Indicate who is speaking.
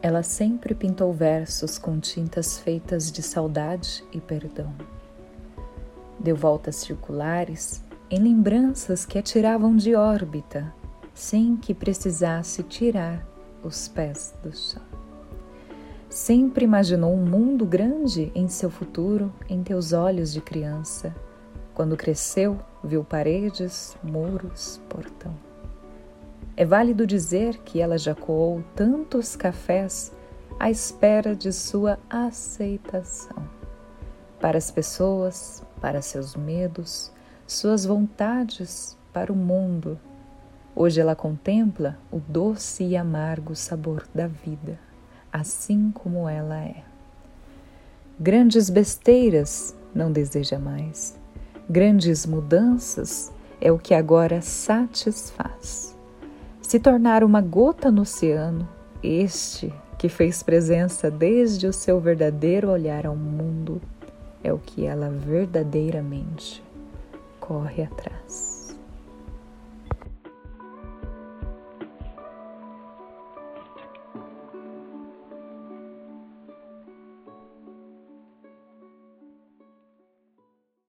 Speaker 1: Ela sempre pintou versos com tintas feitas de saudade e perdão. Deu voltas circulares em lembranças que a tiravam de órbita, sem que precisasse tirar os pés do chão. Sempre imaginou um mundo grande em seu futuro, em teus olhos de criança. Quando cresceu, viu paredes, muros, portão. É válido dizer que ela já coou tantos cafés à espera de sua aceitação. Para as pessoas, para seus medos, suas vontades, para o mundo. Hoje ela contempla o doce e amargo sabor da vida, assim como ela é. Grandes besteiras não deseja mais. Grandes mudanças é o que agora satisfaz se tornar uma gota no oceano, este que fez presença desde o seu verdadeiro olhar ao mundo, é o que ela verdadeiramente corre atrás.